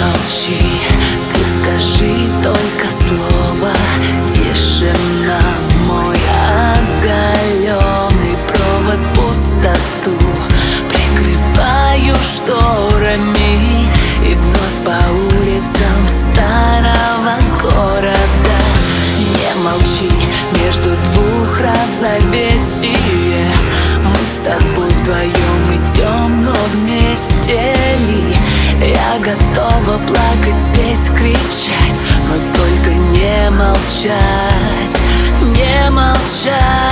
молчи, ты скажи только слово. Тишина мой оголенный провод пустоту. Прикрываю шторами и вновь по улицам старого города. Не молчи между двух равновесие. Мы с тобой вдвоем идем, Готова плакать, петь, кричать. Но только не молчать, не молчать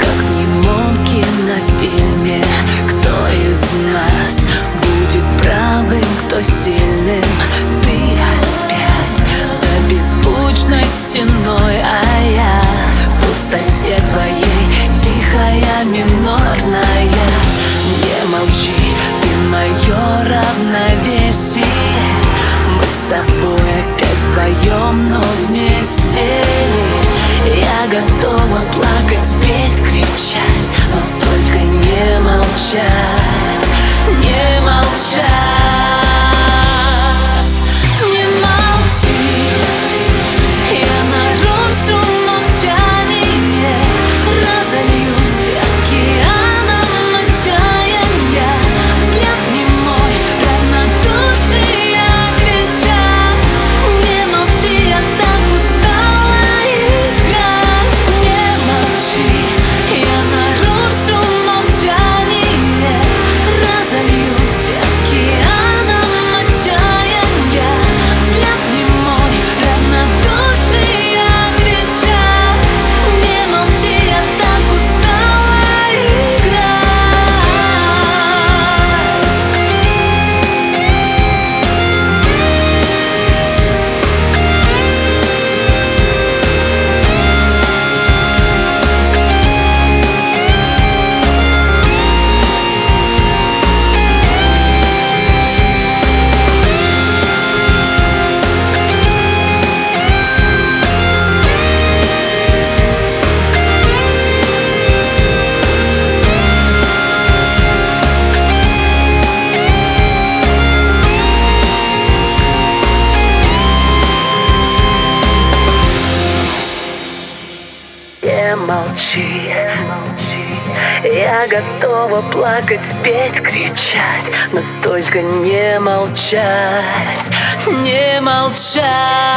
как в немом кинофильме Кто из нас будет правым, кто сильным? Ты молчи, Я готова плакать, петь, кричать Но только не молчать, не молчать